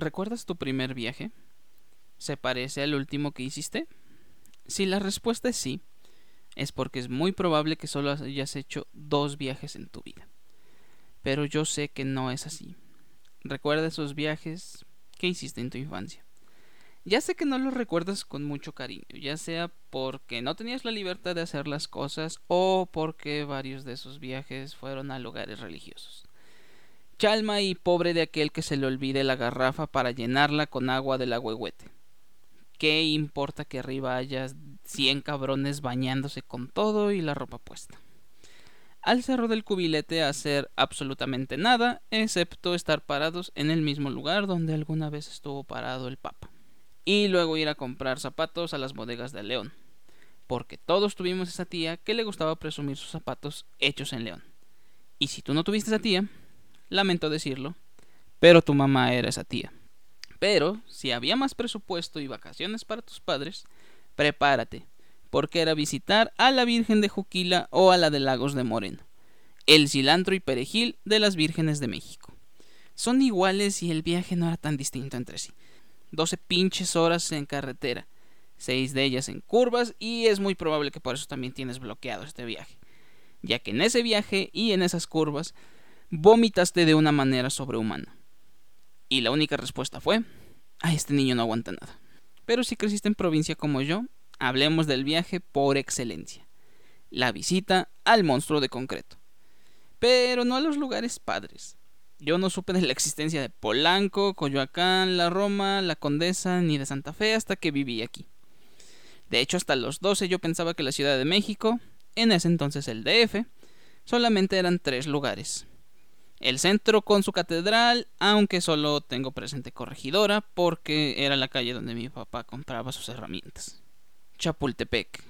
¿Recuerdas tu primer viaje? ¿Se parece al último que hiciste? Si la respuesta es sí, es porque es muy probable que solo hayas hecho dos viajes en tu vida. Pero yo sé que no es así. Recuerda esos viajes que hiciste en tu infancia. Ya sé que no los recuerdas con mucho cariño, ya sea porque no tenías la libertad de hacer las cosas o porque varios de esos viajes fueron a lugares religiosos. Chalma y pobre de aquel que se le olvide la garrafa para llenarla con agua del agüehuete. ¿Qué importa que arriba haya cien cabrones bañándose con todo y la ropa puesta? Al cerro del cubilete a hacer absolutamente nada, excepto estar parados en el mismo lugar donde alguna vez estuvo parado el Papa. Y luego ir a comprar zapatos a las bodegas de León. Porque todos tuvimos esa tía que le gustaba presumir sus zapatos hechos en León. Y si tú no tuviste esa tía, lamento decirlo, pero tu mamá era esa tía. Pero, si había más presupuesto y vacaciones para tus padres, prepárate, porque era visitar a la Virgen de Juquila o a la de Lagos de Moreno, el cilantro y perejil de las vírgenes de México. Son iguales y el viaje no era tan distinto entre sí. Doce pinches horas en carretera, seis de ellas en curvas y es muy probable que por eso también tienes bloqueado este viaje, ya que en ese viaje y en esas curvas vomitaste de una manera sobrehumana. Y la única respuesta fue, a este niño no aguanta nada. Pero si creciste en provincia como yo, hablemos del viaje por excelencia. La visita al monstruo de concreto. Pero no a los lugares padres. Yo no supe de la existencia de Polanco, Coyoacán, La Roma, La Condesa ni de Santa Fe hasta que viví aquí. De hecho, hasta los 12 yo pensaba que la Ciudad de México, en ese entonces el DF, solamente eran tres lugares el centro con su catedral, aunque solo tengo presente Corregidora porque era la calle donde mi papá compraba sus herramientas. Chapultepec,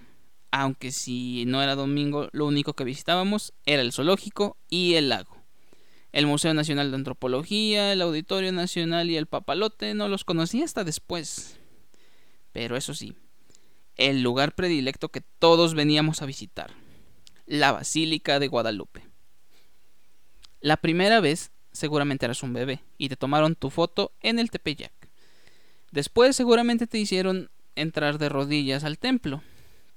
aunque si no era domingo lo único que visitábamos era el zoológico y el lago. El Museo Nacional de Antropología, el Auditorio Nacional y el Papalote no los conocí hasta después. Pero eso sí, el lugar predilecto que todos veníamos a visitar, la Basílica de Guadalupe. La primera vez seguramente eras un bebé y te tomaron tu foto en el Tepeyac. Después seguramente te hicieron entrar de rodillas al templo.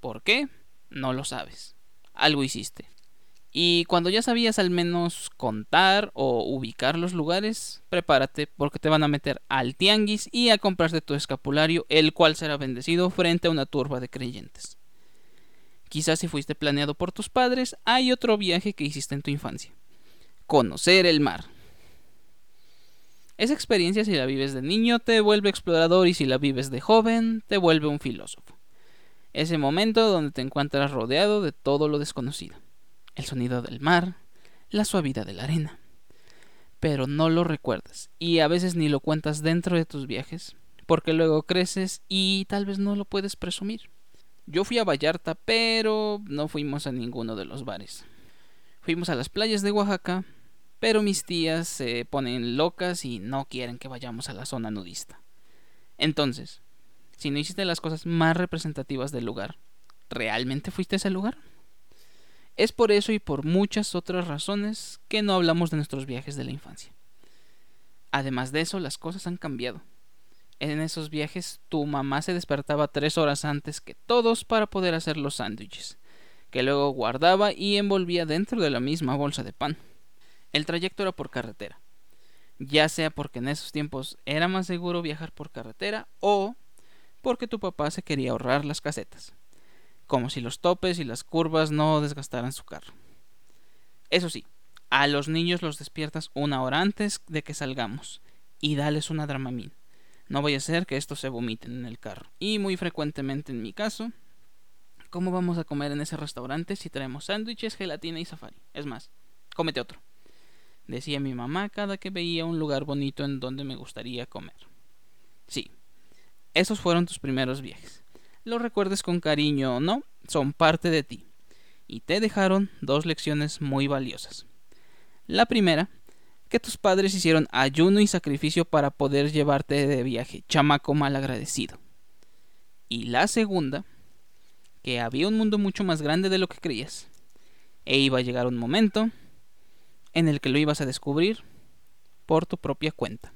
¿Por qué? No lo sabes. Algo hiciste. Y cuando ya sabías al menos contar o ubicar los lugares, prepárate porque te van a meter al tianguis y a comprarte tu escapulario, el cual será bendecido frente a una turba de creyentes. Quizás si fuiste planeado por tus padres, hay otro viaje que hiciste en tu infancia conocer el mar. Esa experiencia si la vives de niño te vuelve explorador y si la vives de joven te vuelve un filósofo. Ese momento donde te encuentras rodeado de todo lo desconocido. El sonido del mar, la suavidad de la arena. Pero no lo recuerdas y a veces ni lo cuentas dentro de tus viajes porque luego creces y tal vez no lo puedes presumir. Yo fui a Vallarta pero no fuimos a ninguno de los bares. Fuimos a las playas de Oaxaca, pero mis tías se ponen locas y no quieren que vayamos a la zona nudista. Entonces, si no hiciste las cosas más representativas del lugar, ¿realmente fuiste a ese lugar? Es por eso y por muchas otras razones que no hablamos de nuestros viajes de la infancia. Además de eso, las cosas han cambiado. En esos viajes tu mamá se despertaba tres horas antes que todos para poder hacer los sándwiches, que luego guardaba y envolvía dentro de la misma bolsa de pan. El trayecto era por carretera, ya sea porque en esos tiempos era más seguro viajar por carretera o porque tu papá se quería ahorrar las casetas, como si los topes y las curvas no desgastaran su carro. Eso sí, a los niños los despiertas una hora antes de que salgamos y dales una dramamine. No vaya a ser que estos se vomiten en el carro. Y muy frecuentemente en mi caso, ¿cómo vamos a comer en ese restaurante si traemos sándwiches, gelatina y safari? Es más, cómete otro decía mi mamá cada que veía un lugar bonito en donde me gustaría comer. Sí, esos fueron tus primeros viajes. Lo recuerdes con cariño o no, son parte de ti. Y te dejaron dos lecciones muy valiosas. La primera, que tus padres hicieron ayuno y sacrificio para poder llevarte de viaje, chamaco mal agradecido. Y la segunda, que había un mundo mucho más grande de lo que creías. E iba a llegar un momento en el que lo ibas a descubrir por tu propia cuenta.